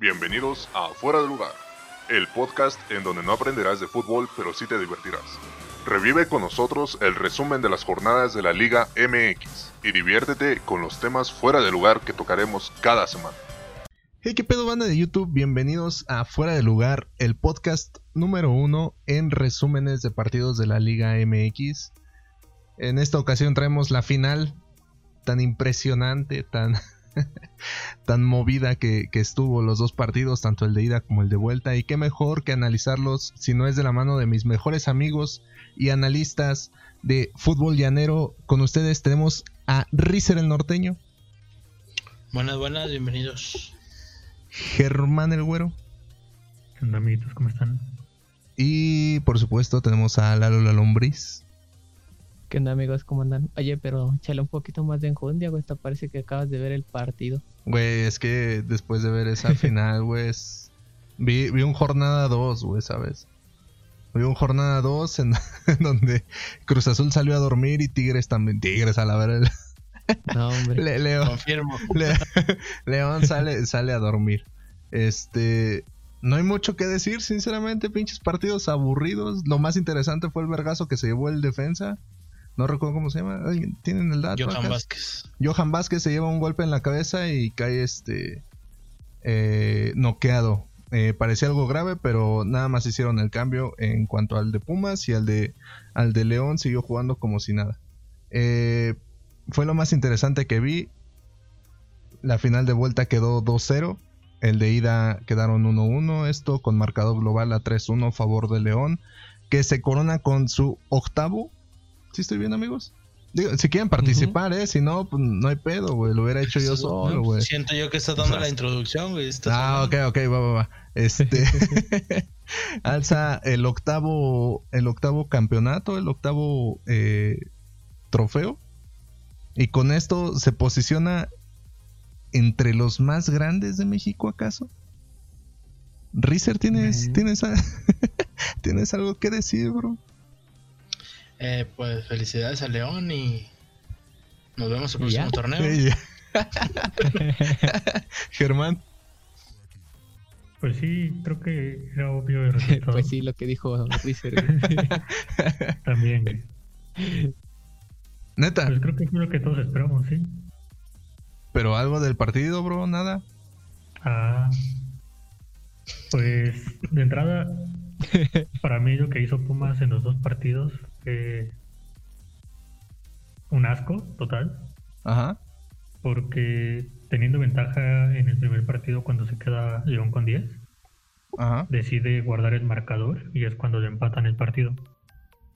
Bienvenidos a Fuera de Lugar, el podcast en donde no aprenderás de fútbol, pero sí te divertirás. Revive con nosotros el resumen de las jornadas de la Liga MX y diviértete con los temas fuera de lugar que tocaremos cada semana. Hey, qué pedo banda de YouTube, bienvenidos a Fuera de Lugar, el podcast número uno en resúmenes de partidos de la Liga MX. En esta ocasión traemos la final tan impresionante, tan, tan movida que, que, estuvo los dos partidos, tanto el de ida como el de vuelta. Y qué mejor que analizarlos si no es de la mano de mis mejores amigos y analistas de fútbol llanero. Con ustedes tenemos a Rizer el norteño. Buenas, buenas, bienvenidos. Germán el güero. ¿Qué onda, amiguitos? ¿Cómo están? Y por supuesto tenemos a Lalo la lombriz. ¿Qué onda amigos? ¿Cómo andan? Oye, pero échale un poquito más de enjundia, güey. Hasta parece que acabas de ver el partido. Güey, es que después de ver esa final, güey, vi, vi un jornada 2, güey, ¿sabes? Vi un jornada 2 en, en, donde Cruz Azul salió a dormir y Tigres también. Tigres a la verdad. No, hombre. Le, León, Confirmo. Le, León sale, sale a dormir. Este. No hay mucho que decir, sinceramente, pinches partidos aburridos. Lo más interesante fue el vergazo que se llevó el defensa. No recuerdo cómo se llama. ¿Tienen el dato? Johan acá? Vázquez. Johan Vázquez se lleva un golpe en la cabeza y cae este. Eh, noqueado. Eh, parecía algo grave, pero nada más hicieron el cambio en cuanto al de Pumas y al de, al de León siguió jugando como si nada. Eh, fue lo más interesante que vi. La final de vuelta quedó 2-0. El de ida quedaron 1-1. Esto con marcador global a 3-1 a favor de León. Que se corona con su octavo. ¿Sí estoy bien, amigos? Digo, si quieren participar, uh -huh. ¿eh? Si no, pues no hay pedo, güey. Lo hubiera hecho yo solo, güey. Siento yo que estás dando la introducción, güey. Ah, ok, ok, va, va, va. Este. alza el octavo. El octavo campeonato, el octavo eh, trofeo. Y con esto se posiciona entre los más grandes de México, ¿acaso? Rizer, ¿tienes, ¿tienes, ¿tienes algo que decir, bro? Eh, pues felicidades a León y nos vemos el próximo ¿Ya? torneo. Sí, Germán. Pues sí, creo que era obvio el resultado. pues sí, lo que dijo Rizer. También, güey. Neta. Pues creo que fue lo que todos esperamos, sí. Pero algo del partido, bro, nada. Ah. Pues de entrada, para mí lo que hizo Pumas en los dos partidos un asco total. Ajá. Porque teniendo ventaja en el primer partido cuando se queda León con 10, Ajá. decide guardar el marcador y es cuando le empatan el partido.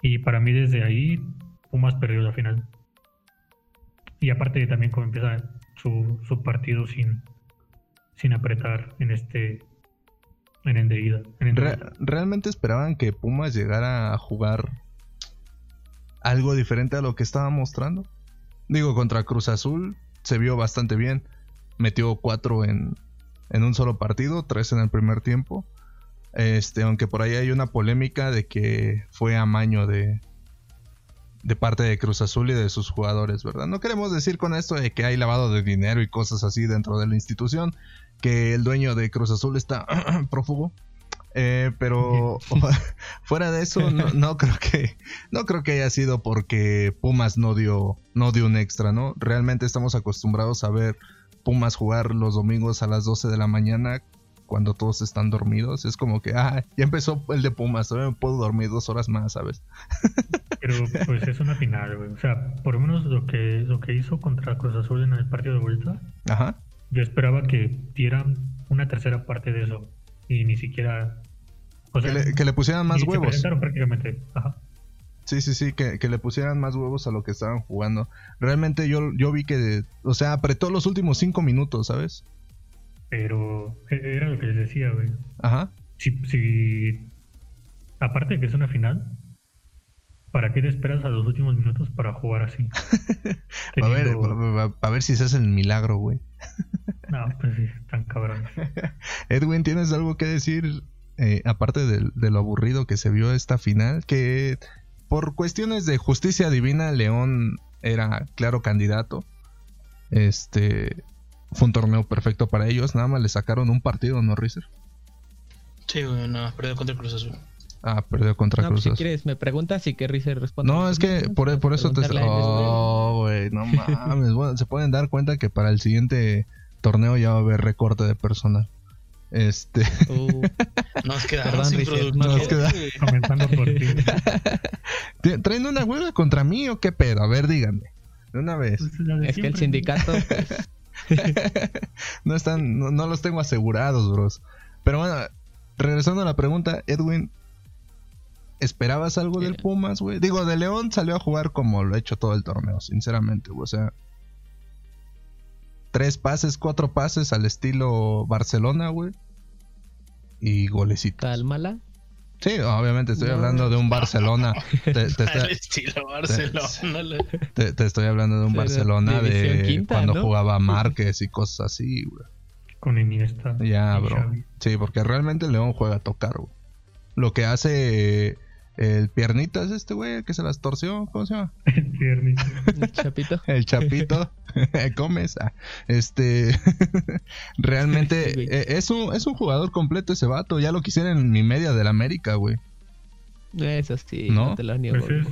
Y para mí desde ahí Pumas perdió la final. Y aparte también como empieza su, su partido sin, sin apretar en este en el de ida. En el de Re ¿Realmente esperaban que Pumas llegara a jugar algo diferente a lo que estaba mostrando? Digo, contra Cruz Azul se vio bastante bien. Metió cuatro en, en un solo partido, tres en el primer tiempo. Este, aunque por ahí hay una polémica de que fue amaño de, de parte de Cruz Azul y de sus jugadores, ¿verdad? No queremos decir con esto de que hay lavado de dinero y cosas así dentro de la institución, que el dueño de Cruz Azul está prófugo. Eh, pero fuera de eso, no, no, creo que no creo que haya sido porque Pumas no dio no dio un extra, ¿no? Realmente estamos acostumbrados a ver Pumas jugar los domingos a las 12 de la mañana cuando todos están dormidos. Es como que, ah, ya empezó el de Pumas, todavía me puedo dormir dos horas más, ¿sabes? Pero pues es una final, güey. O sea, por lo menos lo que, lo que hizo contra Cruz Azul en el partido de vuelta, Ajá. yo esperaba que dieran una tercera parte de eso. Y ni siquiera... O sea, que, le, que le pusieran más huevos. Se prácticamente. Ajá. Sí, sí, sí, que, que, le pusieran más huevos a lo que estaban jugando. Realmente yo, yo vi que, o sea, apretó los últimos cinco minutos, ¿sabes? Pero era lo que les decía, güey. Ajá. Si, si, aparte de que es una final, ¿para qué te esperas a los últimos minutos para jugar así? a, ver, a ver si se hace el milagro, güey. no, pues sí, tan cabrón. Edwin, ¿tienes algo que decir? Eh, aparte de, de, lo aburrido que se vio esta final, que por cuestiones de justicia divina, León era claro candidato. Este, fue un torneo perfecto para ellos. Nada más le sacaron un partido, ¿no, Rizer? Sí, güey, no, perdió contra el Cruz Azul. Ah, perdió contra No, Cruz pues, si quieres, me preguntas y que Rizer responde. No, es que por, por eso te... Oh, güey, no mames. Bueno, se pueden dar cuenta que para el siguiente torneo ya va a haber recorte de personal. Este... Uh, Nos quedamos Perdón, sin Richard, productor. nos queda-. Comenzando por ti. ¿Te- ¿Traen una huelga contra mí o qué pedo? A ver, díganme. De una vez. Pues, de es que el sindicato, pues, no están, no, no los tengo asegurados, bros. Pero bueno, regresando a la pregunta, Edwin, ¿esperabas algo del Eh. Pumas, güey? Digo, de León salió a jugar como lo ha hecho todo el torneo, sinceramente, güey. O sea, tres pases, cuatro pases al estilo Barcelona, güey. Y golecitos. cálmala. Sí, obviamente estoy No. hablando de un Barcelona. Te, te Al estilo Barcelona. te- te estoy hablando de un Pero Barcelona de quinta, cuando ¿no? jugaba Márquez y cosas así, güey. Con Iniesta. Ya, bro. Xavi. Sí, porque realmente León juega a tocar, güey. Lo que hace el piernitas este güey que se las torció, ¿cómo se llama? El piernito. El chapito. El chapito Gómez. ah, Este realmente eh, es un es un jugador completo ese vato, ya lo quisiera en mi media del América, güey. Eso sí, ¿No? no, te lo niego. Pues es,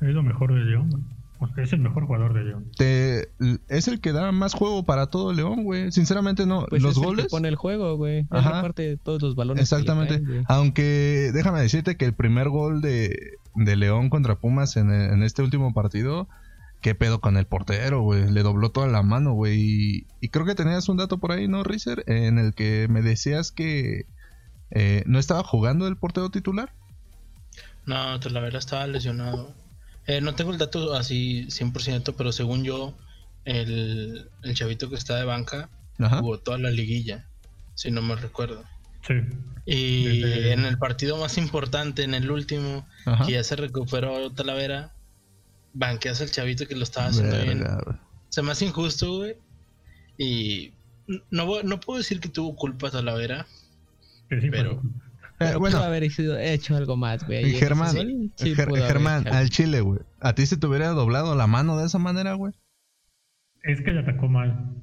es lo mejor de León. Sea, es el mejor jugador de León. Te, es el que da más juego para todo León, güey. Sinceramente no, Pues los es el que goles pone el juego, güey. Ajá. reparte todos los balones. Exactamente. caen. Aunque déjame decirte que el primer gol de, de León contra Pumas en, en este último partido, qué pedo con el portero, güey. Le dobló toda la mano, güey. Y, y creo que tenías un dato por ahí, ¿no, Rizer? En el que me decías que eh, no estaba jugando el portero titular. No, Talavera estaba lesionado. Eh, no tengo el dato así 100%, pero según yo, el, el chavito que está de banca Ajá. jugó toda la liguilla, si no me recuerdo. Sí. Y Desde- en el partido más importante, en el último, Ajá. que ya se recuperó Talavera, banqueas al chavito que lo estaba haciendo bien. Verga, güey. Se me hace injusto, güey. Y no, no puedo decir que tuvo culpa Talavera. Que sí, Pero- Pero bueno, pudo haber sido- hecho algo más, güey. Germán, sí Ger- Germán, al chile, güey. ¿A ti se te hubiera doblado la mano de esa manera, güey? Es que le atacó mal.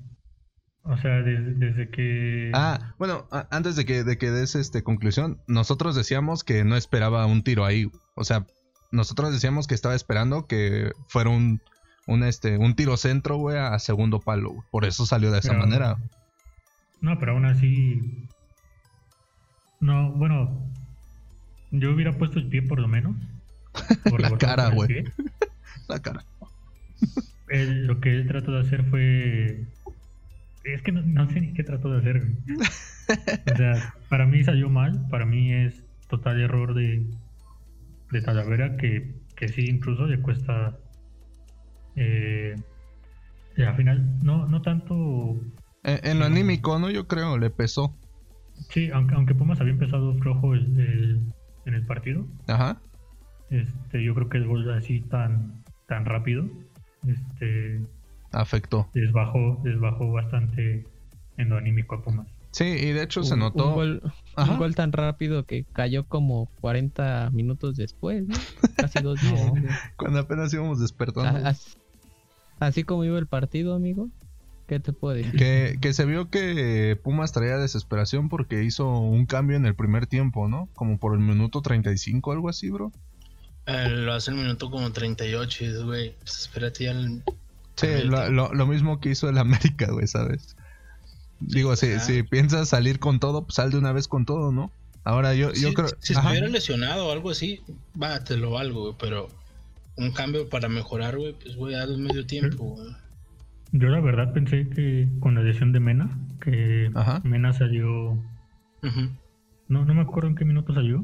O sea, desde, desde que. Ah, bueno, antes de que, de que des este conclusión, nosotros decíamos que no esperaba un tiro ahí. O sea, nosotros decíamos que estaba esperando que fuera un, un este, un tiro centro, güey, a segundo palo. Por eso salió de esa Pero- manera. No, pero aún así. No, bueno. Yo hubiera puesto el pie por lo menos. Por La cara, con el güey. La cara. Lo que él trató de hacer fue. Es que no, no sé ni qué trató de hacer. O sea, para mí salió mal. Para mí es total error de, de Talavera que, que sí, incluso le cuesta. Eh, al final, no, no tanto. En, en lo anímico, ¿no? Yo creo, le pesó. Sí, aunque, aunque Pumas había empezado flojo el, el- en el partido. Ajá. Este, yo creo que el gol así tan, tan rápido. Este, Afectó. les bajó, les bajó bastante en lo anímico a Pumas. Sí, y de hecho Un- se notó. Un gol, Ajá. un gol tan rápido que cayó como 40 minutos después, ¿no? Casi dos días. Cuando apenas íbamos despertando. A- as- Así como iba el partido, amigo. ¿Qué te puedo decir? Que, que se vio que Pumas traía desesperación porque hizo un cambio en el primer tiempo, ¿no? Como por el minuto 35, algo así, bro. Eh, lo hace el minuto como 38 y güey, pues espérate ya el... Sí, lo, lo- lo mismo que hizo el América, güey, ¿sabes? Digo, si, si piensas salir con todo, pues sal de una vez con todo, ¿no? Ahora yo, yo Si- creo... Si Ajá. estuviera lesionado o algo así, va, te lo valgo, güey, pero un cambio para mejorar, güey, pues güey, hazlo medio tiempo, güey. Yo la verdad pensé que con la lesión de Mena, que Ajá. Mena salió, no, no me acuerdo en qué minuto salió,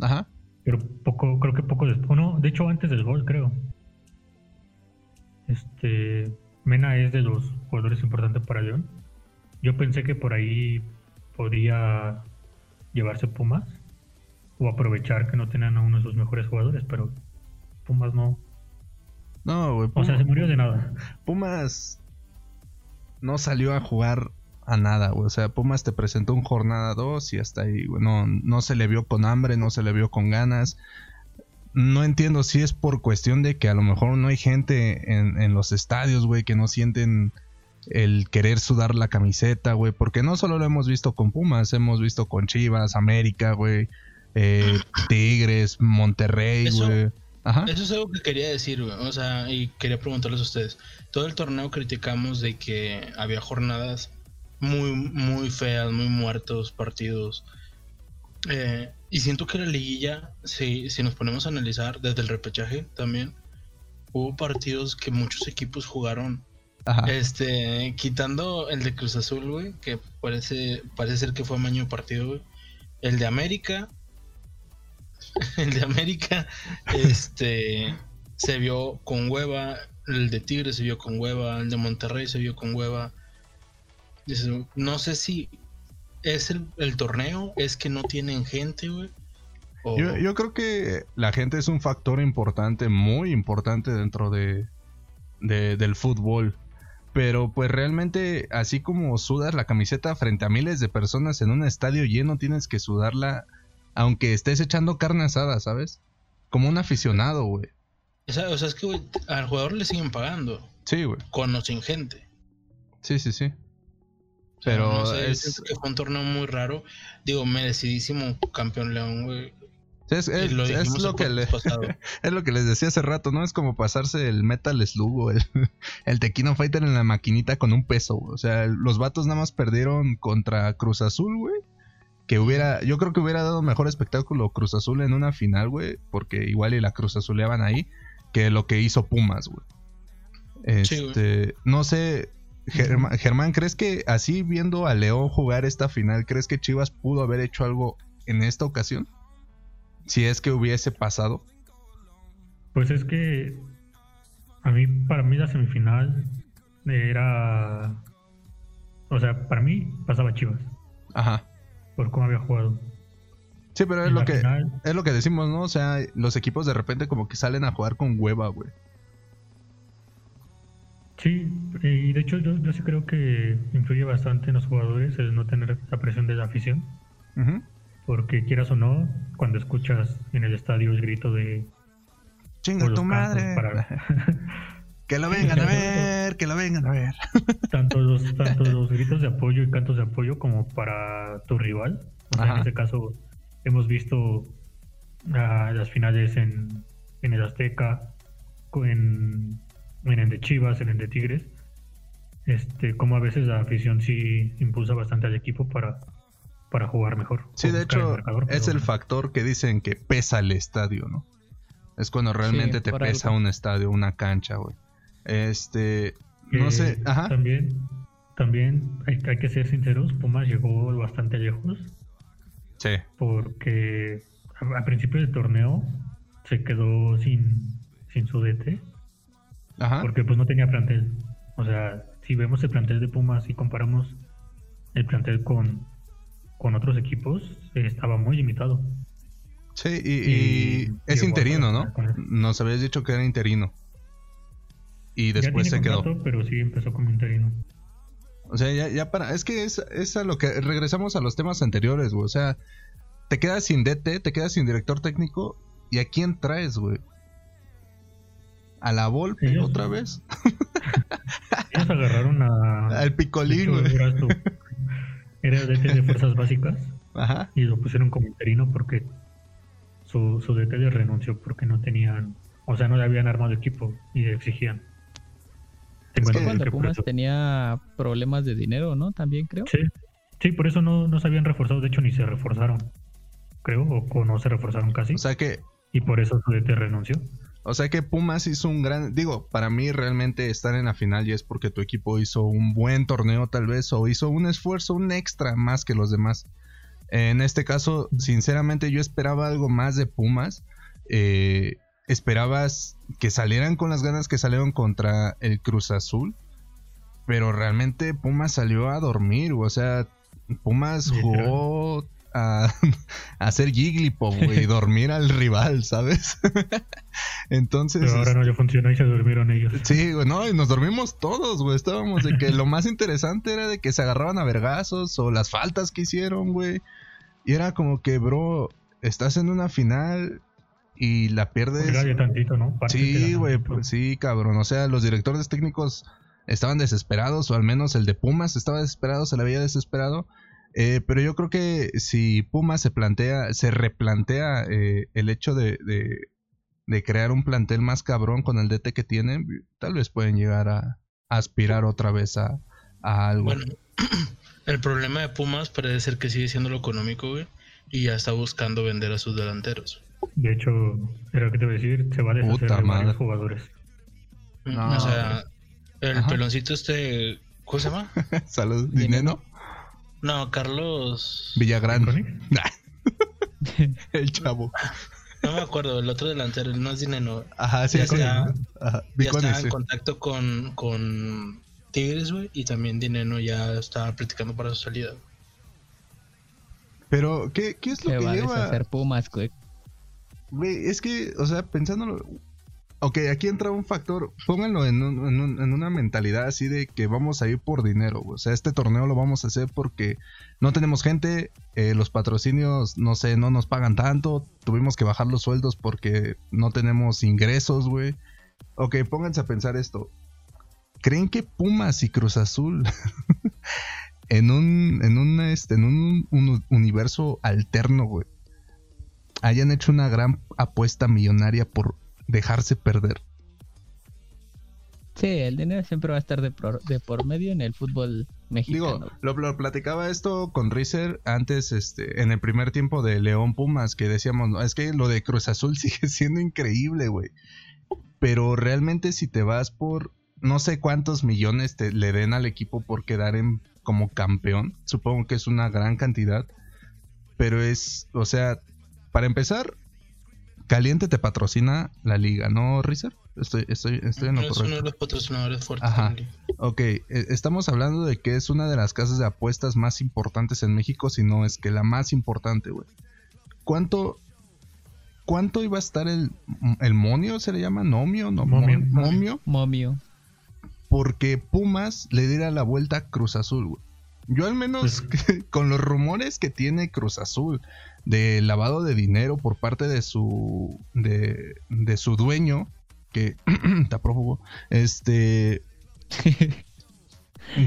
Ajá. pero poco, creo que poco después, no, de hecho antes del gol creo. Este, Mena es de los jugadores importantes para León. Yo pensé que por ahí podía llevarse Pumas o aprovechar que no tenían a uno de sus mejores jugadores, pero Pumas no. No, güey. O sea, se murió de nada. Pumas no salió a jugar a nada, güey. O sea, Pumas te presentó un jornada 2 y hasta ahí, güey. No, no se le vio con hambre, no se le vio con ganas. No entiendo si es por cuestión de que a lo mejor no hay gente en, en los estadios, güey, que no sienten el querer sudar la camiseta, güey, porque no solo lo hemos visto con Pumas, hemos visto con Chivas, América, güey, eh, Tigres, Monterrey, güey. Ajá. Eso es algo que quería decir, güey. O sea, y quería preguntarles a ustedes. Todo el torneo criticamos de que había jornadas muy, muy feas, muy muertos partidos. Eh, y siento que la liguilla, si, si nos ponemos a analizar desde el repechaje también, hubo partidos que muchos equipos jugaron. Ajá. Este, quitando el de Cruz Azul, güey, que parece, parece ser que fue maño partido, güey. El de América, el de América, este, se vio con hueva. El de Tigre se vio con hueva. El de Monterrey se vio con hueva. No sé si es el, torneo, es que no tienen gente, güey. yo creo que la gente es un factor importante, muy importante dentro de, de- del fútbol. Pero pues realmente, así como sudas la camiseta frente a miles de personas en un estadio lleno, tienes que sudarla aunque estés echando carne asada, ¿sabes? Como un aficionado, güey. o sea, o sea, es que güey, al jugador le siguen pagando, Sí, güey. con o sin gente. Sí, sí, sí. Pero no sé, yo es, que fue un torneo muy raro. Digo, merecidísimo campeón León, güey. es, lo es lo que le, es lo que les decía hace rato, ¿no? Es como pasarse el Metal Slug o el, el Tequino Fighter en la maquinita con un peso, güey. O sea, los vatos nada más perdieron contra Cruz Azul, güey. Que hubiera, yo creo que hubiera dado mejor espectáculo Cruz Azul en una final, güey. Porque igual y la Cruz Azuleaban ahí. Que lo que hizo Pumas, güey. Sí. Este, no sé, Germán, Germán, ¿crees que así viendo a León jugar esta final, ¿crees que Chivas pudo haber hecho algo en esta ocasión? Si es que hubiese pasado. Pues es que a mí, para mí la semifinal era, o sea, para mí pasaba Chivas Ajá. Por cómo había jugado. Sí, pero es lo que final, es lo que decimos, ¿no? O sea, los equipos de repente como que salen a jugar con hueva, güey. sí, y de hecho yo, yo sí creo que influye bastante en los jugadores el no tener la presión de la afición, porque quieras o no, cuando escuchas en el estadio el grito de Chinga tu madre. para Que lo vengan a ver, que lo vengan a ver. tanto los, tanto los gritos de apoyo y cantos de apoyo como para tu rival. O sea, Ajá. en este caso hemos visto ah, las finales en, en el Azteca, en, en el de Chivas, en el de Tigres. Este, como a veces la afición sí impulsa bastante al equipo para, para jugar mejor. Sí, de el hecho, marcador, es el factor que dicen que pesa el estadio, ¿no? Es cuando realmente te pesa algo. un estadio, una cancha, güey. Este, no sé, ajá. También, también hay, hay que ser sinceros, Pumas llegó bastante lejos. Sí. porque a, a principio del torneo se quedó sin, sin su DT Ajá. porque pues no tenía plantel. O sea, si vemos el plantel de Pumas y comparamos el plantel con, con otros equipos, eh, estaba muy limitado. Sí, y, y y es interino, ¿no? Nos habías dicho que era interino. Y después ya se quedó. pero sí empezó como interino. O sea, ya, ya para. Es que es, es a lo que. Regresamos a los temas anteriores, güey. O sea, te quedas sin DT, te quedas sin director técnico. ¿Y a quién traes, güey? ¿A la Volpe Ellos- otra vez? Ellos agarraron a... Al Picolín, güey. Era DT de fuerzas básicas Ajá. y lo pusieron como interino porque su, su DT le renunció porque no tenían, o sea, no le habían armado equipo y le exigían. Es que- Cuando que por Pumas tenía problemas de dinero, ¿no? También creo. Sí, sí, por eso no, no se habían reforzado, de hecho ni se reforzaron, creo, o, o no se reforzaron casi, O sea que. y por eso DT renunció. O sea que Pumas hizo un gran. Digo, para mí realmente estar en la final ya es porque tu equipo hizo un buen torneo, tal vez, o hizo un esfuerzo, un extra más que los demás. En este caso, sinceramente, yo esperaba algo más de Pumas. Eh, esperabas que salieran con las ganas que salieron contra el Cruz Azul. Pero realmente Pumas salió a dormir, o sea, Pumas jugó a, a hacer Jigglypuff, güey, y dormir al rival, ¿sabes? Entonces, Pero ahora no le funcionó y se durmieron ellos. Sí, güey, no, y nos dormimos todos, güey. Estábamos de que lo más interesante era de que se agarraban a vergazos o las faltas que hicieron, güey. Y era como que, bro, estás en una final y la pierdes. Sí, güey, pues sí, cabrón. O sea, los directores técnicos estaban desesperados, o al menos el de Pumas estaba desesperado, se le había desesperado. Eh, pero yo creo que si Pumas se plantea, se replantea eh, el hecho de, de, de, crear un plantel más cabrón con el DT que tienen, tal vez pueden llegar a, a aspirar otra vez a, a algo. Bueno, el problema de Pumas parece ser que sigue siendo lo económico, güey, y ya está buscando vender a sus delanteros. De hecho, era lo que te voy a decir, se va a deshacer Puta de madre. varios jugadores. No. O sea, el Ajá. peloncito este, ¿cómo se llama? Salud, Dinero. Dineno, No, Carlos. Villagrán. El chavo. No me acuerdo, el otro delantero, el no es Dineno. Ajá, sí, Ya con- está. ajá, Ya en contacto con, con Tigres, güey, y también Dineno ya está practicando para su salida. Pero, ¿qué, qué es lo Se que va a lleva? deshacer Pumas, güey. Güey, es que, o sea, pensándolo. Ok, aquí entra un factor. Pónganlo en, un- en un- en una mentalidad así de que vamos a ir por dinero. O sea, este torneo lo vamos a hacer porque no tenemos gente. eh, los patrocinios, no sé, no nos pagan tanto. Tuvimos que bajar los sueldos porque no tenemos ingresos, güey. Ok, pónganse a pensar esto. ¿Creen que Pumas y Cruz Azul en un, en un, este, en un universo alterno, güey, hayan hecho una gran apuesta millonaria por dejarse perder? Sí, el dinero siempre va a estar de por, de por medio en el fútbol mexicano. Digo, lo, lo platicaba esto con Rizer antes, este, en el primer tiempo de León Pumas, que decíamos, "No, es que lo de Cruz Azul sigue siendo increíble, güey. Pero realmente si te vas por no sé cuántos millones te le den al equipo por quedar en como campeón, supongo que es una gran cantidad, pero es, o sea, para empezar, Caliente te patrocina la liga, ¿no, Rizer? Estoy, estoy, estoy en lo es uno correcto. de los patrocinadores fuertes. Ajá. Ok, eh, estamos hablando de que es una de las casas de apuestas más importantes en México, si no es que la más importante, güey. ¿Cuánto, ¿Cuánto iba a estar el, el monio? ¿Se le llama? ¿Nomio? No, Momio. mo- momio. Momio. Porque Pumas le diera la vuelta a Cruz Azul, güey. Yo al menos con los rumores que tiene Cruz Azul de lavado de dinero por parte de su de, de su dueño que está prófugo, este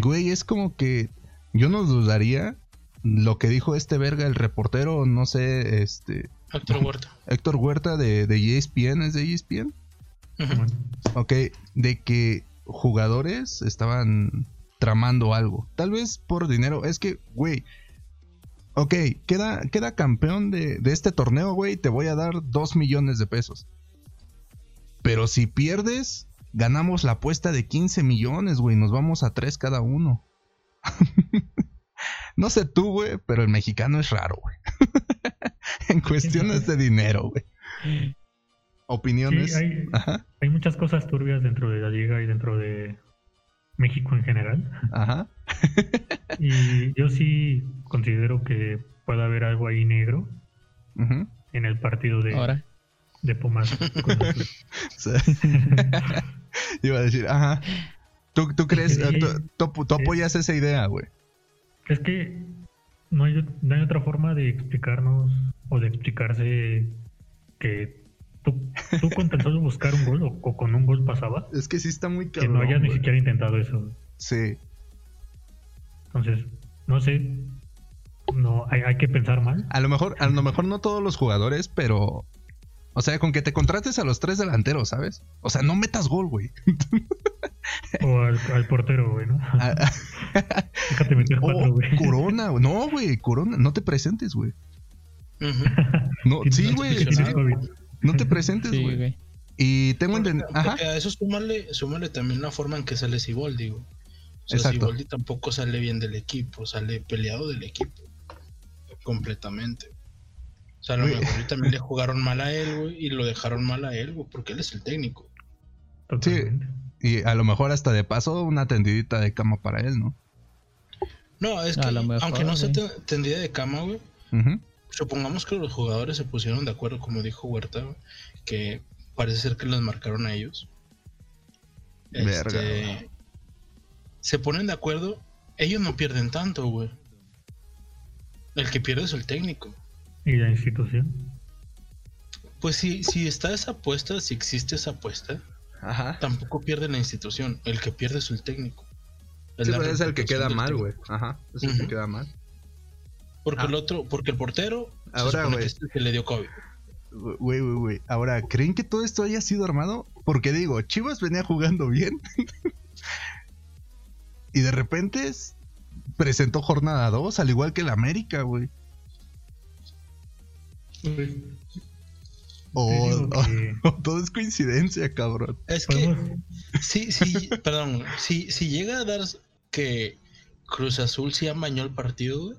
güey, es como que yo no dudaría lo que dijo este verga el reportero, no sé, este Héctor Huerta. Héctor Huerta de, de ESPN, ¿es de ESPN? Bueno, Ok, de que jugadores estaban tramando algo. Tal vez por dinero. Es que, güey. Ok, queda, queda campeón de, de este torneo, güey. Te voy a dar 2 millones de pesos. Pero si pierdes, ganamos la apuesta de 15 millones, güey. Nos vamos a 3 cada uno. no sé tú, güey, pero el mexicano es raro, güey. en cuestiones de dinero, güey. Opiniones. Sí, hay- Ajá, hay muchas cosas turbias dentro de la liga y dentro de México en general. ajá. Y yo sí considero que puede haber algo ahí negro ujú. en el partido de, Ahora. de Pumas. Iba a decir, ajá. ¿Tú, tú crees, Sí. tú, tú- tú apoyas esa idea, güey? Es que no hay, no hay otra forma de explicarnos o de explicarse que tú, tú con tan solo buscar un gol o, o con un gol pasaba, Es que sí está muy que cabrón. no hayas ni siquiera intentado eso. Sí. Entonces, no sé, no hay, hay que pensar mal. A lo mejor, a lo mejor no todos los jugadores, pero. O sea, con que te contrates a los tres delanteros, ¿sabes? O sea, no metas gol, güey. O al, al portero, güey, ¿no? Déjate meter cuatro, oh, güey. corona, güey. no, güey, Corona, no te presentes, güey. Ujú. No, Tienes- sí, güey, tienes sí, COVID. No te presentes, Sí, güey. güey. y tengo entendido, a eso súmale, súmale también la forma en que sale Siboldi, güey. O sea, Exacto. Siboldi tampoco sale bien del equipo, sale peleado del equipo. Completamente. O sea, a lo mejor también le jugaron mal a él, güey, y lo dejaron mal a él, güey, porque él es el técnico. Totalmente. y a lo mejor hasta de paso una tendidita de cama para él, ¿no? No, es que, mejor, aunque no se güey. te- tendría de cama, güey, Ujú. Supongamos que los jugadores se pusieron de acuerdo, como dijo Huerta, que parece ser que los marcaron a ellos. Verga, Este, se ponen de acuerdo, ellos no pierden tanto, güey. El que pierde es el técnico. Y la institución. Pues si, si está esa apuesta, si existe esa apuesta, Ajá. tampoco pierde la institución. El que pierde es el técnico. Sí, pero es el que queda mal, güey. Ajá. Es el que queda mal. Porque Ah. el otro, porque el portero se Ahora, güey. que es el que le dio COVID. Güey, güey, güey. Ahora, ¿creen que todo esto haya sido armado? Porque digo, Chivas venía jugando bien. y de repente es- presentó jornada 2, al igual que el América, güey. O, todo es coincidencia, cabrón. Es que sí, sí, perdón, si, si llega a dar que Cruz Azul sí amañó el partido, güey,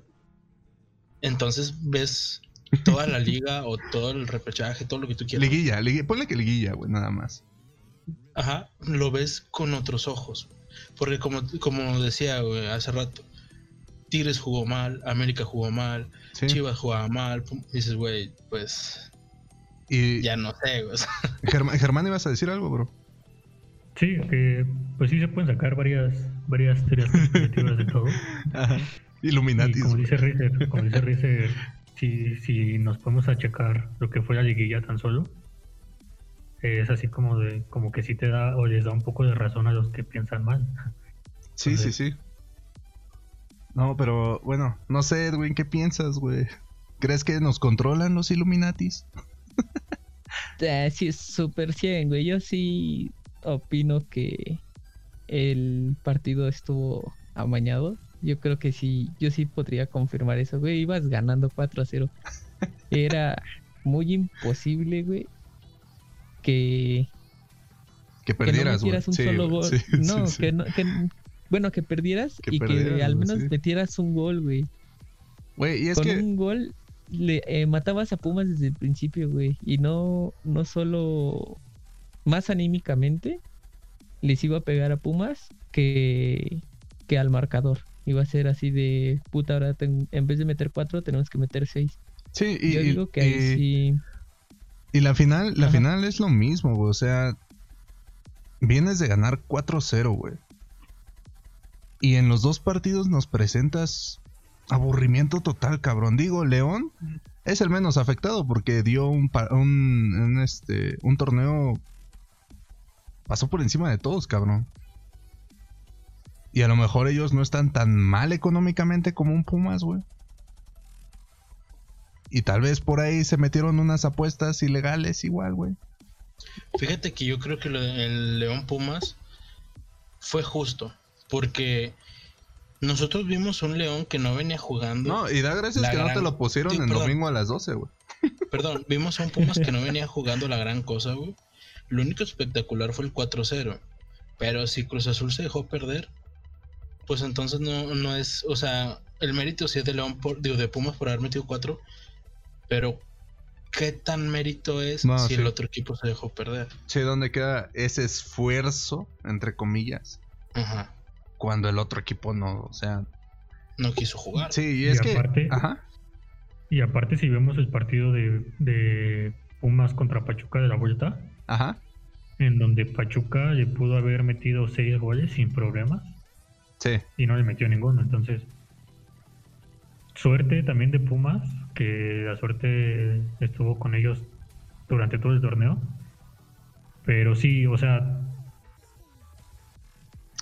entonces ves toda la liga o todo el repechaje, todo lo que tú quieras. Liguilla, liguilla. Ponle que liguilla, güey, nada más. Ajá, lo ves con otros ojos. Porque como, como decía güey, hace rato, Tigres jugó mal, América jugó mal, Sí. Chivas jugaba mal. pum, dices, güey, pues Y ya no sé, güey. Germán, Germán, ibas a decir algo, bro. Sí, que pues sí se pueden sacar varias, varias teorías de todo. Y Illuminatis. como dice Rizer, como dice Rizer, si, si nos podemos a checar lo que fue la liguilla tan solo, es así como de, como que sí te da o les da un poco de razón a los que piensan mal. Sí, sí, sí. No, pero bueno, no sé, Edwin, ¿qué piensas, güey? ¿Crees que nos controlan los Illuminatis? Ah, sí, es súper 100, güey. Yo sí opino que el partido estuvo amañado. Yo creo que sí, yo sí podría confirmar eso, güey. Ibas ganando 4 a 0. Era muy imposible, güey, que, Que que no perdieras, güey. metieras un Sí, solo gol. Sí, no, sí, que no, que, bueno, que perdieras Que y perdieras, que al menos metieras un gol, güey. Güey, y es Con que... un gol le eh, matabas a Pumas desde el principio, güey. Y no, no solo más anímicamente les iba a pegar a Pumas que, que al marcador. Iba a ser así de puta, ahora ten- en vez de meter cuatro, tenemos que meter seis. Sí, y, Yo y- digo que ahí y- sí. y la final, la Ajá. final es lo mismo, güey. O sea, vienes de ganar 4-0, güey. Y en los dos partidos nos presentas aburrimiento total, cabrón. Digo, León es el menos afectado porque dio un, un, este, un torneo. Pasó por encima de todos, cabrón. Y a lo mejor ellos no están tan mal económicamente como un Pumas, güey. Y tal vez por ahí se metieron unas apuestas ilegales igual, güey. Fíjate que yo creo que el León Pumas fue justo. Porque nosotros vimos un León que no venía jugando. No, y da gracias que no te lo pusieron Sí, en perdón. domingo a las 12, güey. Perdón, vimos a un Pumas que no venía jugando la gran cosa, güey. Lo único espectacular fue el 4-0. Pero si Cruz Azul se dejó perder, pues entonces no, no es. O sea, el mérito sí es de León, por, digo, de Pumas por haber metido 4. Pero, ¿qué tan mérito es No, si sí. el otro equipo se dejó perder? Che, ¿dónde queda ese esfuerzo, entre comillas, Ajá. cuando el otro equipo no, o sea... No quiso jugar. Sí, y Y es que... aparte- Ajá. Y aparte si vemos el partido de, de Pumas contra Pachuca de la vuelta, Ajá. en donde Pachuca le pudo haber metido seis goles sin problemas Sí. y no le metió ninguno. Entonces, suerte también de Pumas, que la suerte estuvo con ellos durante todo el torneo. Pero sí, o sea...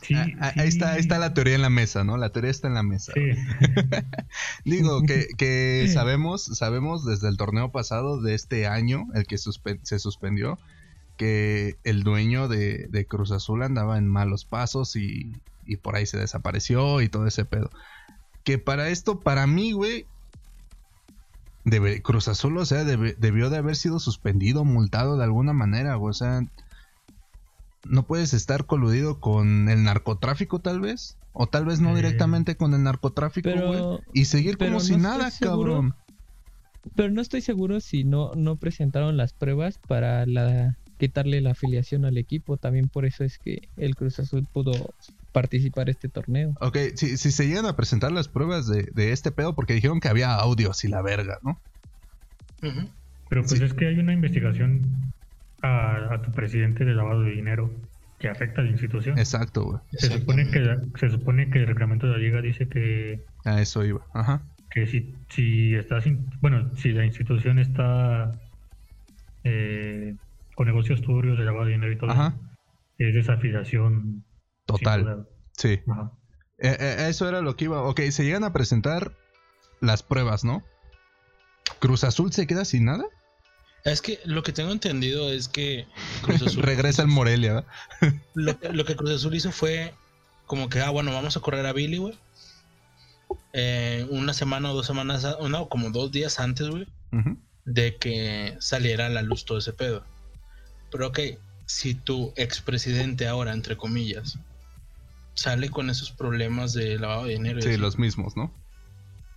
Sí, Ah, ah, Ahí está, ahí está la teoría en la mesa, ¿no? La teoría está en la mesa. Sí, Digo que, que sabemos, sabemos desde el torneo pasado de este año, el que suspe- se suspendió, que el dueño de, de Cruz Azul andaba en malos pasos y, y por ahí se desapareció y todo ese pedo. Que para esto, para mí, güey, debe- Cruz Azul, o sea, debe- debió de haber sido suspendido, multado de alguna manera, güey, o sea, no puedes estar coludido con el narcotráfico tal vez, o tal vez no Eh, directamente con el narcotráfico, güey, y seguir como no si nada, seguro. cabrón. Pero no estoy seguro si no, no presentaron las pruebas para la quitarle la afiliación al equipo. También por eso es que el Cruz Azul pudo participar este torneo. Ok, si, si se llegan a presentar las pruebas de, de este pedo, porque dijeron que había audios y la verga, ¿no? Pero pues Sí. es que hay una investigación a, a tu presidente de lavado de dinero que afecta a la institución. Exacto, güey. Se supone que se supone que el reglamento de la liga dice que, A eso iba. Ajá. que si, si estás in- bueno si la institución está eh, con negocios turbios de lavado de dinero y todo Ajá. es desafiación. Total. Sí. Ajá. Eh, eh, eso era lo que iba. Ok, se llegan a presentar las pruebas, ¿no? ¿Cruz Azul se queda sin nada? Es que lo que tengo entendido es que Cruz Azul, Regresa el Morelia, ¿verdad? lo, lo que Cruz Azul hizo fue como que, ah, bueno, vamos a correr a Billy, güey. Eh, una semana o dos semanas, no, como dos días antes, güey, de que saliera a la luz todo ese pedo. Pero ok, si tu expresidente ahora, entre comillas, sale con esos problemas de lavado de dinero, y Sí, así, los mismos, ¿no?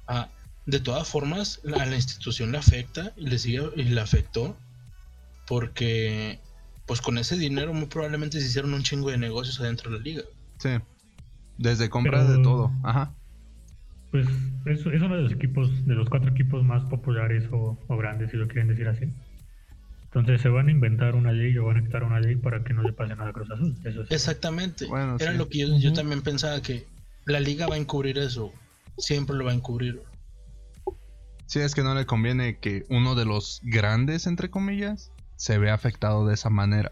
ah, de todas formas, a la institución le afecta y le sigue y le afectó porque pues con ese dinero muy probablemente se hicieron un chingo de negocios adentro de la liga. Sí. Desde compra Pero- de todo. Ajá. Pues es, es uno de los equipos, de los cuatro equipos más populares o, o grandes, si lo quieren decir así. Entonces se van a inventar una ley o van a quitar una ley para que no le pase nada a Cruz Azul. Eso. Exactamente. Bueno, Era sí. lo que yo, yo también pensaba que la liga va a encubrir eso. Siempre lo va a encubrir. Sí, es que no le conviene que uno de los grandes, entre comillas, se vea afectado de esa manera.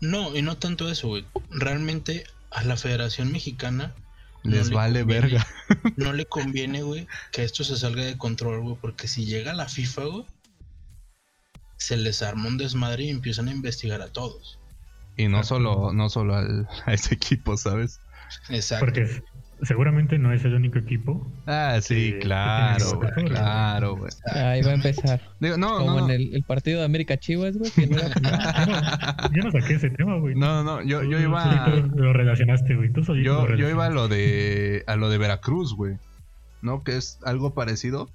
No, y no tanto eso, güey. Realmente a la Federación Mexicana no Les le vale conviene- verga. no le conviene, güey, que esto se salga de control, güey, porque si llega la FIFA, güey, se les arma un desmadre y empiezan a investigar a todos. Y no solo, no solo al- a ese equipo, ¿sabes? Exacto. Porque seguramente no es el único equipo. Ah, sí, Que- claro, que güey, tiene claro, güey. Ahí va a empezar. Digo, no, Como no, en el, el partido de América Chivas, güey, que no era- Yo no saqué ese tema, güey. no, no, yo, yo iba, lo relacionaste, güey. Tú yo, lo yo iba a lo de, a lo de Veracruz, güey, ¿no? Que es algo parecido.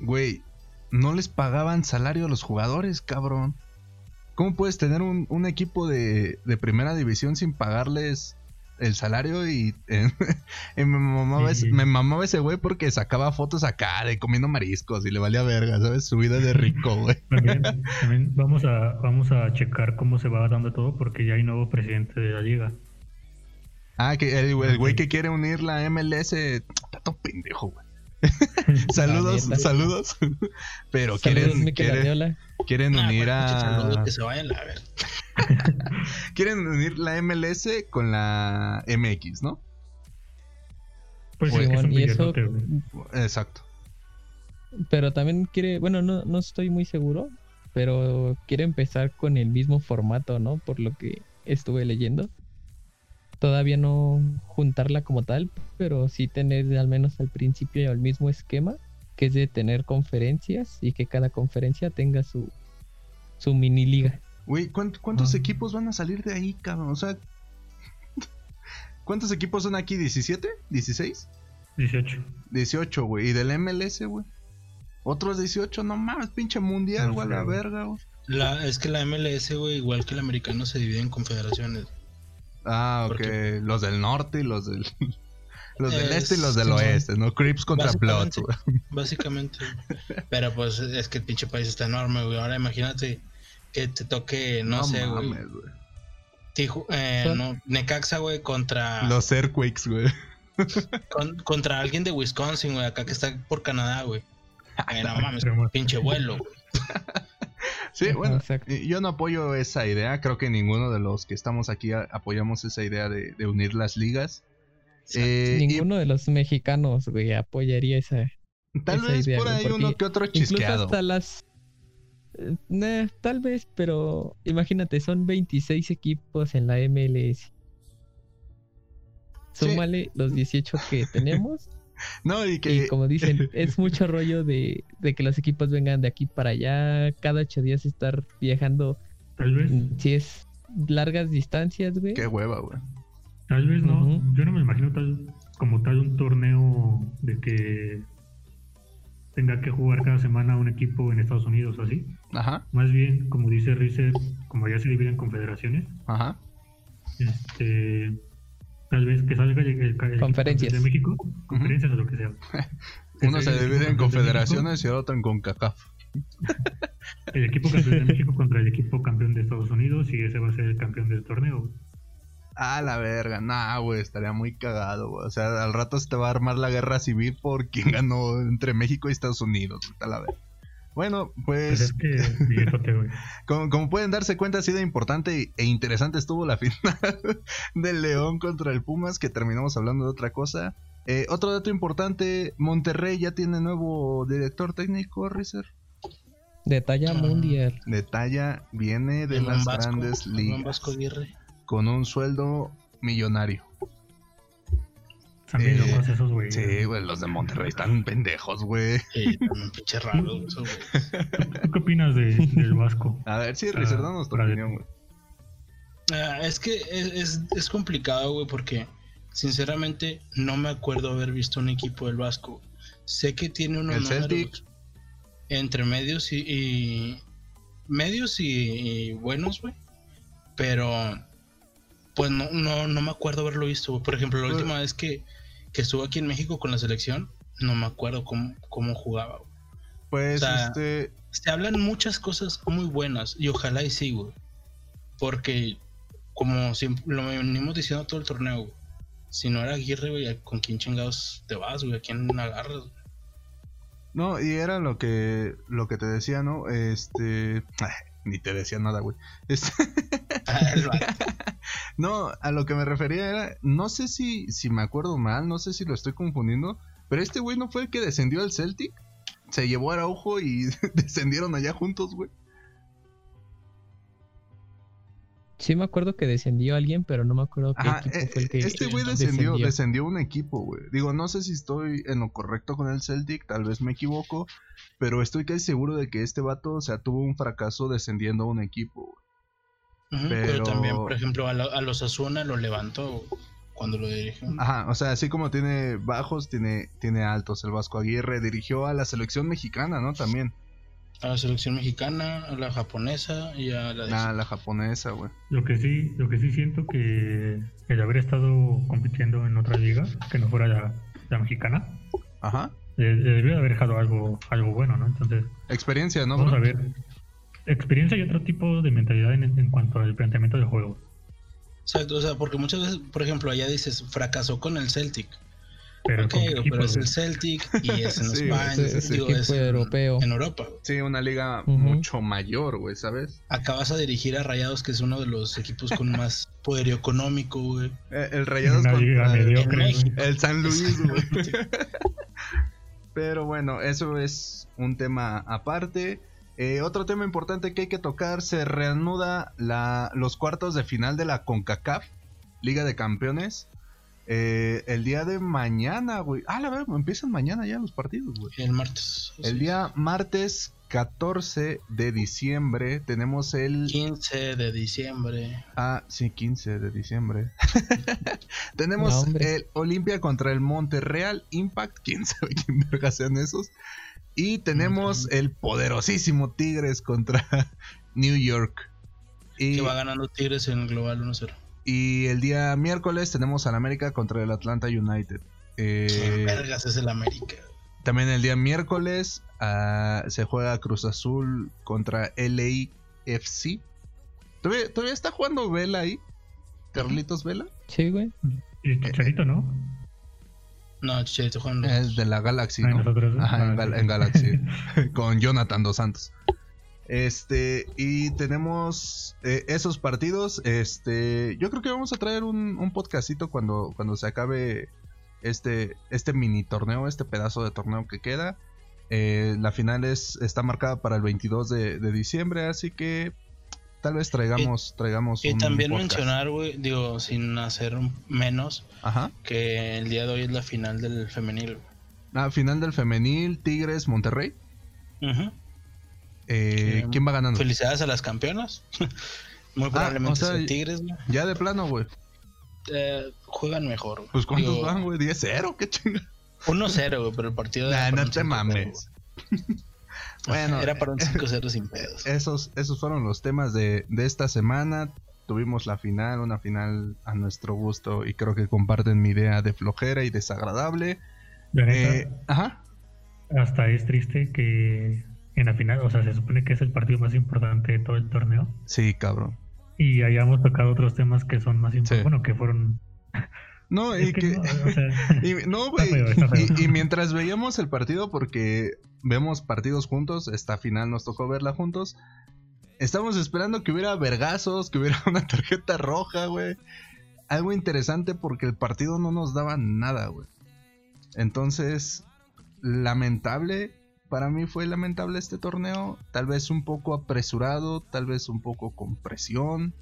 Güey, no les pagaban salario a los jugadores, cabrón. ¿Cómo puedes tener un, un equipo de, de primera división sin pagarles el salario? Y, y me, mamaba ese, Sí. me mamaba ese güey porque sacaba fotos acá de comiendo mariscos y le valía verga, ¿sabes? Su vida de rico, güey. También, también vamos a vamos a checar cómo se va dando todo porque ya hay nuevo presidente de la liga. Ah, que el, el güey que quiere unir la MLS, está todo pendejo, güey. saludos, neta. saludos. Pero Saludos, quieren, quieren, Ah, unir bueno, saludo, a... que se vayan a ver. Quieren unir la MLS con la MX, ¿no? Pues un y eso. Exacto. pero también quiere, bueno, no, no estoy muy seguro, pero quiere empezar con el mismo formato, ¿no? Por lo que estuve leyendo. Todavía no juntarla como tal, pero sí tener al menos al principio el mismo esquema, que es de tener conferencias y que cada conferencia tenga su, su mini liga. Güey, ¿cuánt- ¿cuántos Ah. equipos van a salir de ahí, cabrón? O sea, ¿cuántos equipos son aquí? ¿17? ¿16? 18. 18, güey. ¿Y del MLS, güey? Otros 18, no mames, pinche mundial, No güey, a la verga, güey. La, es que la MLS, güey, igual que el americano, se divide en confederaciones. Ah, ok. Porque- Los del norte y los del. Los del Es- este y los del sí, oeste, ¿no? Crips contra Bloods, Básicamente. güey. Básicamente. Pero pues es que el pinche país está enorme, güey. Ahora imagínate que te toque, no, sé, güey. mames, eh, no, Necaxa, güey, contra, Los Earthquakes, güey. con- contra alguien de Wisconsin, güey, acá que está por Canadá, güey. Ay, no mames, Pero, bueno, pinche vuelo, güey. Sí, bueno, exacto. yo no apoyo esa idea. Creo que ninguno de los que estamos aquí apoyamos esa idea de, de unir las ligas. Eh, y Ninguno de los mexicanos, güey, apoyaría esa. tal esa vez idea, por ahí uno que otro Incluso chisqueado. hasta las. eh, nah, tal vez, pero imagínate, son 26 equipos en la MLS. Sí. Súmale los 18 que tenemos. No, y que. Y como dicen, es mucho rollo de, de que los equipos vengan de aquí para allá. Cada ocho días estar viajando. Tal vez, mm, Si es largas distancias, güey. Qué hueva, güey. tal vez no. Yo no me imagino tal como tal un torneo de que tenga que jugar cada semana un equipo en Estados Unidos o así. Ajá, Más bien, como dice Rice, como ya se dividen confederaciones, ajá. este tal vez que salga el, el- Conferencias. de México, conferencias o lo que sea. Uno se divide en confederaciones y el otro en CONCACAF. El equipo campeón de México contra el equipo campeón de Estados Unidos y ese va a ser el campeón del torneo. Ah, la verga. Nah, güey, estaría muy cagado, güey. O sea, al rato se te va a armar la guerra civil por quién ganó entre México y Estados Unidos. Está la verga. Bueno, Pues pues es que como, como pueden darse cuenta, ha sido importante e interesante estuvo la final del León contra el Pumas, que terminamos hablando de otra cosa. Eh, otro dato importante, Monterrey ya tiene nuevo director técnico, Rizer. De talla Ah. mundial. De talla, viene de las Vasco, grandes ligas. Vasco. Con un sueldo millonario. Están bien Eh, locos esos, güey. Sí, güey, los de Monterrey están pendejos, güey. Sí, también pinche raro eso, güey. ¿Tú qué opinas de, del Vasco? A ver, sí, Rizer, danos tu opinión, güey. Ah, es que es, es, es complicado, güey, porque sinceramente no me acuerdo haber visto un equipo del Vasco. Sé que tiene unos El números Celtic. entre medios y, y- medios y, y buenos, güey. Pero pues no, no, no me acuerdo haberlo visto. güey. Por ejemplo, la Pues- última vez que, que estuve aquí en México con la selección, no me acuerdo cómo, cómo jugaba. güey. Pues, O sea, este, se hablan muchas cosas muy buenas y ojalá y sí, güey. Porque, como siempre lo venimos diciendo todo el torneo, güey. Si no era Aguirre, güey, ¿con quién chingados te vas, güey? ¿A quién agarras? güey? No, y era lo que lo que te decía, ¿no? Este, ni te decía nada, güey. Este, Ah, no, a lo que me refería era, no sé si si me acuerdo mal, no sé si lo estoy confundiendo, pero este güey no fue el que descendió al Celtic, se llevó a Araujo y descendieron allá juntos, güey. Sí me acuerdo que descendió alguien, pero no me acuerdo qué Ajá, equipo eh, fue el que este güey descendió, descendió un equipo, güey. Digo, no sé si estoy en lo correcto con el Celtic, tal vez me equivoco, pero estoy casi seguro de que este vato, o sea, tuvo un fracaso descendiendo a un equipo. Ujú, pero... Pero- también, por ejemplo, a, lo- a los Asuna lo levantó cuando lo dirigió. Ajá, o sea, así como tiene bajos, tiene, tiene altos. El Vasco Aguirre dirigió a la selección mexicana, ¿no? También. A la selección mexicana, a la japonesa y a la de... Ah, la japonesa, güey. Lo que sí, lo que sí siento que el haber estado compitiendo en otra liga, que no fuera la, la mexicana, Ajá. Le, le debió de haber dejado algo, algo bueno, ¿no? Entonces, Experiencia, ¿no, vamos bro? a ver. Experiencia y otro tipo de mentalidad en, en cuanto al planteamiento del juego. Exacto, o sea, porque muchas veces, por ejemplo, allá dices, fracasó con el Celtic. Pero Ok, con qué güey, equipo, pero es el Celtic y es en Sí, España, digo, equipo es en, europeo. en Europa. Sí, una liga mucho mayor, güey, ¿sabes? Acabas a dirigir a Rayados, que es uno de los equipos con más poderío económico, güey. Eh, el Rayados Una liga contra el, mediocre, en. México. el San Luis, güey. Pero bueno, eso es un tema aparte. Eh, otro tema importante que hay que tocar, se reanuda la, los cuartos de final de la CONCACAF, Liga de Campeones. Eh, el día de mañana, güey. Ah, la verdad, empiezan mañana ya los partidos, güey. El martes. El día martes 14 de diciembre tenemos el... 15 de diciembre. Ah, sí, 15 de diciembre. tenemos No, el Olimpia contra el Monterreal Impact. Quién sabe quién verga sean esos. Y tenemos el poderosísimo Tigres contra New York. Y, Que va ganando Tigres en el global 1-0. y el día miércoles tenemos al América contra el Atlanta United. Eh, ¿Quién vergas es el América? También el día miércoles ah, se juega Cruz Azul contra LAFC. ¿Todavía, todavía está jugando Vela ahí? ¿Carlitos Vela? Sí, güey. Y Chicharito, ¿no? No, Chicharito Juan. Es de la Galaxy, Ah, ¿no? nosotros. Ajá, en, Ah, Gal- en Galaxy. con Jonathan Dos Santos. Este, y tenemos eh, esos partidos. Este, yo creo que vamos a traer un, un podcastito cuando, cuando se acabe este, este mini torneo, este pedazo de torneo que queda. Eh, la final es, está marcada para el 22 de, de diciembre, así que tal vez traigamos, traigamos Y un también podcast. mencionar, güey, digo, sin hacer menos, Ajá. que el día de hoy es la final del femenil. Ah, final del femenil, Tigres, Monterrey. Eh, Sí. ¿Quién va ganando? Felicidades a las campeonas. Muy probablemente Ah, o sea, Tigres, güey. Ya de plano, güey. Eh, juegan mejor. güey. Pues ¿cuántos Digo, van, güey? 10-0, qué chinga. 1-0, güey, pero el partido era Nah, no un te 5-0, mames. Bueno, era para un 5-0 sin pedos. esos, esos fueron los temas de, de esta semana. Tuvimos la final, una final a nuestro gusto y creo que comparten mi idea de flojera y desagradable. Eh, ajá. hasta es triste que en la final, o sea, se supone que es el partido más importante de todo el torneo. Sí, cabrón. Y hayamos tocado otros temas que son más importantes, Sí. bueno, que fueron No, Es y que que... no, o sea, y- no, güey. feo, está feo. Y, y mientras veíamos el partido, porque vemos partidos juntos, esta final nos tocó verla juntos, estamos esperando que hubiera vergazos, que hubiera una tarjeta roja, güey. Algo interesante porque el partido no nos daba nada, güey. Entonces, lamentable. Para mí fue lamentable este torneo. Tal vez un poco apresurado, tal vez un poco con presión.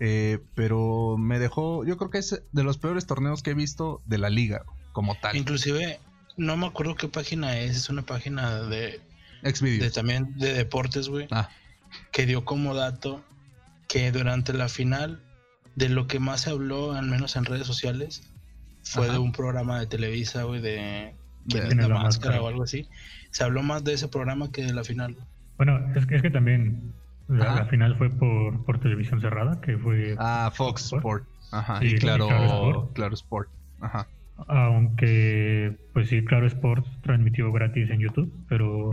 Eh, pero me dejó, yo creo que es de los peores torneos que he visto de la liga como tal. Inclusive, no me acuerdo qué página es, es una página de, de Xvideos. también de deportes, güey, Ah, que dio como dato que durante la final de lo que más se habló, al menos en redes sociales, fue Ajá. de un programa de Televisa, güey, de ¿Quién de- la la máscara máscara. o algo así. Se habló más de ese programa que de la final. Bueno, es que, es que también la, final fue por, por televisión cerrada, que fue, ah, Fox Sport. Sport. Ajá, Sí, y claro, Claro Sport. claro Sport. Ajá. aunque pues sí, Claro Sport transmitió gratis en YouTube, pero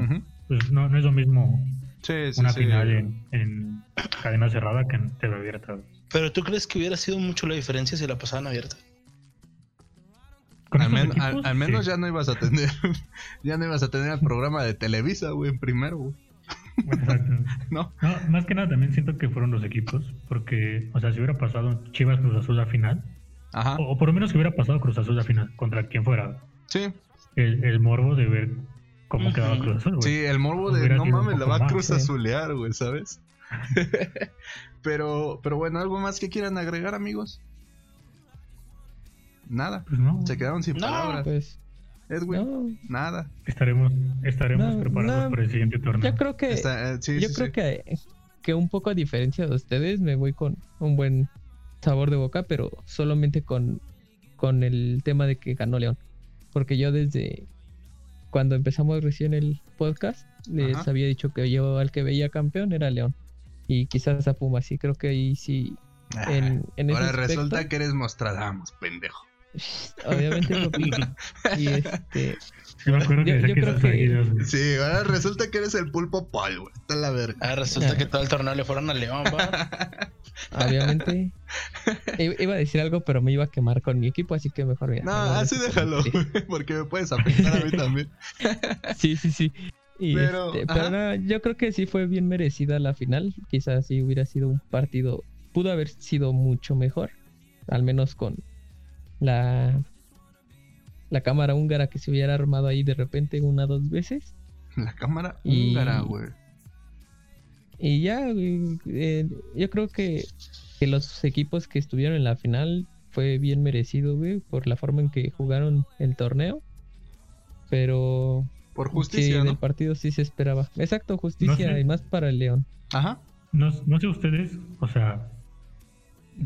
pues, no, no es lo mismo Sí, sí, una sí. final en, en cadena cerrada que en TV abierta. Pero ¿tú crees que hubiera sido mucho la diferencia si la pasaban abierta? Con Al, estos men- al- equipos, al menos sí. ya no ibas a tener, ya no ibas a tener el programa de Televisa, güey, en primero, güey. Exacto. ¿No? No, más que nada también siento que fueron los equipos, porque, o sea, si hubiera pasado Chivas Cruz Azul a final, Ajá. o, o por lo menos que hubiera pasado Cruz Azul a final, contra quien fuera, Sí, el, el morbo de ver cómo Ujú. quedaba Cruz Azul, güey. sí, el morbo de no mames, la va a cruz sí. azulear, güey, ¿sabes? pero, pero bueno, ¿algo más que quieran agregar, amigos? Nada. Pues no, Se quedaron sin No, palabras. Pues, Edwin, no, nada. estaremos, estaremos No, preparados no. para el siguiente torneo. yo creo que, Está- eh, sí, yo sí, creo sí. que, que un poco a diferencia de ustedes, me voy con un buen sabor de boca, pero solamente con, con el tema de que ganó León. Porque yo desde cuando empezamos recién el podcast, les Ajá. había dicho que yo al que veía campeón era León. Y quizás a Pumas, sí creo que ahí sí. En, en ese Ahora aspecto, resulta que eres Mostradamus, pendejo. Obviamente, papi. Y este, Sí, me acuerdo que Yo- decía yo que creo que-. Sí, ahora resulta que eres el pulpo Paul, güey. Está la verga. Ah, resulta que todo el torneo le fueron a León, obviamente. i- Iba a decir algo, pero me iba a quemar con mi equipo, así que mejor ya. No, así déjalo, sí. güey, porque me puedes afectar a mí también. Sí, sí, sí. Y Pero, este, pero no, yo creo que sí fue bien merecida la final. Quizás sí hubiera sido un partido, pudo haber sido mucho mejor, al menos con la la cámara húngara que se hubiera armado ahí de repente una o dos veces. La cámara Y- húngara, güey. Y ya, güey, eh, yo creo que, que los equipos que estuvieron en la final fue bien merecido, güey, por la forma en que jugaron el torneo. Pero Por sí, justicia, del ¿no? partido sí se esperaba. Exacto, justicia sé. y más para el León. Ajá. No, no sé ustedes, o sea,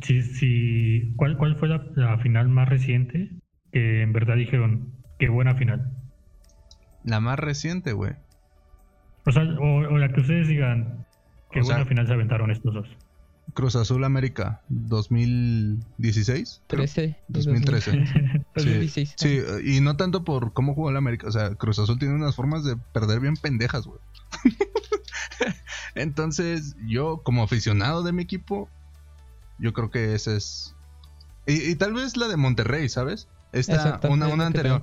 si, si, ¿cuál, ¿cuál fue la, la final más reciente que en verdad dijeron qué buena final? La más reciente, güey. O sea, o, o la que ustedes digan qué O sea- buena final se aventaron estos dos. Cruz Azul América 2016. creo. 13. 2013. 2016. Sí, y no tanto por cómo jugó el América. O sea, Cruz Azul tiene unas formas de perder bien pendejas, güey. Entonces, yo, como aficionado de mi equipo, yo creo que ese es. Y, y tal vez la de Monterrey, ¿sabes? Esta, una, una anterior.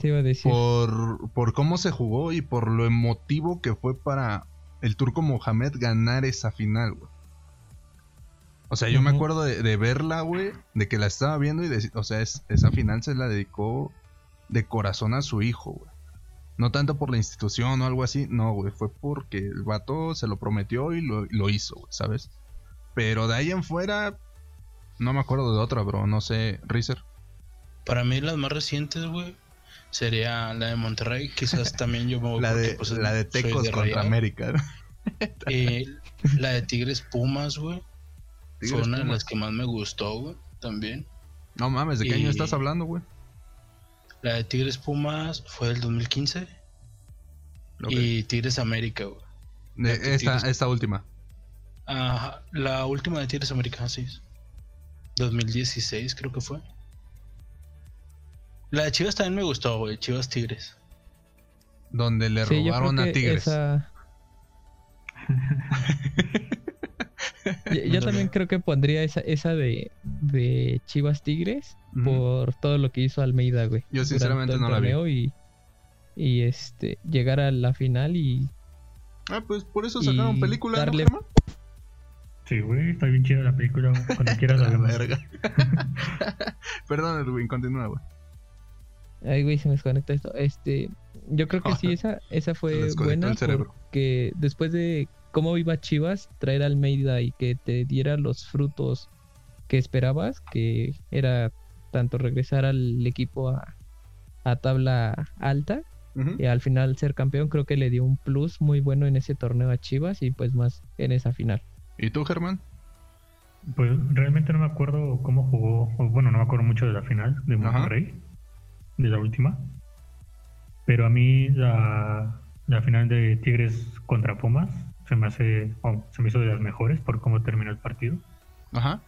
Por, por cómo se jugó y por lo emotivo que fue para el turco Mohamed ganar esa final, güey. O sea, yo me acuerdo de, de verla, güey, de que la estaba viendo y de, o sea, es- esa final se la dedicó de corazón a su hijo, güey. No tanto por la institución o algo así, no, güey, fue porque el vato se lo prometió y lo, lo hizo, güey, ¿sabes? Pero de ahí en fuera, no me acuerdo de otra, bro, no sé, Rizer. Para mí las más recientes, güey, sería la de Monterrey. Quizás también yo me voy La porque, de, pues, la de Tecos de contra. América, ¿no? Eh, la de Tigres Pumas, güey. Fue una de las que más me gustó, güey. También. No mames, ¿de qué año estás hablando, güey? La de Tigres Pumas fue del 2015. Ok. Y Tigres América, güey. De esta, Tigres- esta última. Ajá, la última de Tigres América, sí. 2016 creo que fue. La de Chivas también me gustó, güey. Chivas Tigres. Donde le Sí, robaron a Tigres. esa- yo, yo también creo que pondría esa, esa de, de Chivas Tigres por todo lo que hizo Almeida, güey. Yo sinceramente no la vi. Y, y este, llegar a la final y Ah, pues por eso sacaron película, ¿no, darle- Germán? Sí, güey, está bien chida la película. Cuando quieras La verga. Perdón, Edwin, continúa, güey. Ay, güey, se me desconecta esto. Este, yo creo que sí, esa, esa fue buena porque después de cómo iba Chivas, traer a Almeida y que te diera los frutos que esperabas, que era tanto regresar al equipo a, a tabla alta y al final ser campeón, creo que le dio un plus muy bueno en ese torneo a Chivas y pues más en esa final. ¿Y tú, Germán? Pues realmente no me acuerdo cómo jugó, o bueno, no me acuerdo mucho de la final de Ajá. Monterrey, de la última. Pero a mí la, la final de Tigres contra Pumas se me hace, o se me hizo de las mejores por cómo terminó el partido. Ajá.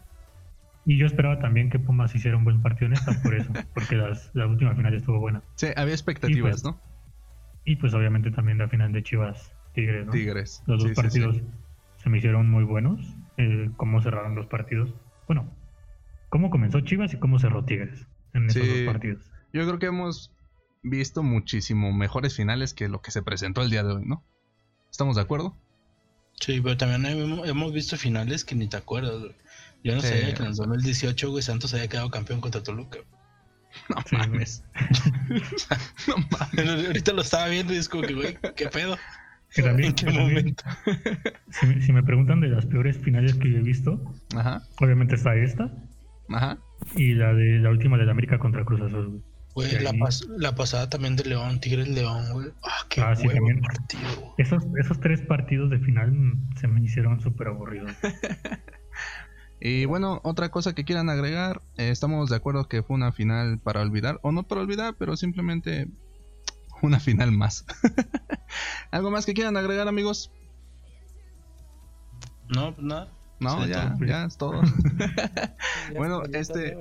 Y yo esperaba también que Pumas hiciera un buen partido en esta por eso, porque las- la última final estuvo buena. Sí, había expectativas, Y pues, ¿no? Y pues obviamente también la final de Chivas Tigres, ¿no? Tigres. Los dos Sí, sí, sí. Se me hicieron muy buenos. eh, cómo cerraron los partidos. Bueno, cómo comenzó Chivas y cómo cerró Tigres en esos Sí. dos partidos. Yo creo que hemos visto muchísimo mejores finales que lo que se presentó el día de hoy, ¿no? ¿Estamos de acuerdo? Sí, pero también hemos, visto finales que ni te acuerdas, güey. Yo no Sí. sabía que en el 2018, güey, Santos había quedado campeón contra Toluca. No mames. no mames. Ahorita lo estaba viendo y es como que, güey, ¿qué pedo? Que también- ¿En qué que también- momento? Si, me- si me preguntan de las peores finales que yo he visto, Ajá, obviamente está esta ajá. y la de la última de la América contra Cruz Azul. güey. La, pas- la pasada también de León, Tigres León, güey. Ah, qué Ah, sí, también. partido. Esos, esos tres partidos de final se me hicieron súper aburridos. Y bueno, otra cosa que quieran agregar, eh, estamos de acuerdo que fue una final para olvidar, o no para olvidar, pero simplemente una final más. ¿Algo más que quieran agregar, amigos? No, pues nada. No, Sí, ya, todo. ya es todo. Bueno, este-.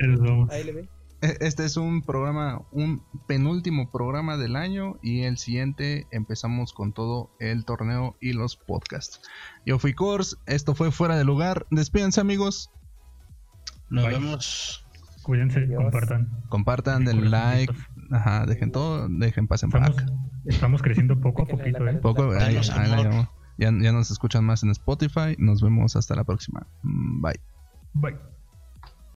E- Este es un programa, un penúltimo programa del año y el siguiente empezamos con todo el torneo y los podcasts. Yo fui Kors, esto fue Fuera de Lugar. Despídense amigos, Nos Bye. vemos. Cuídense, Adiós. compartan. compartan, den like. Ajá, dejen todo, dejen pasen Estamos, acá. estamos creciendo poco a poquito, ¿eh? Poco, ahí- la ya, ya nos escuchan más en Spotify. Nos vemos hasta la próxima. Mm, Bye. Bye.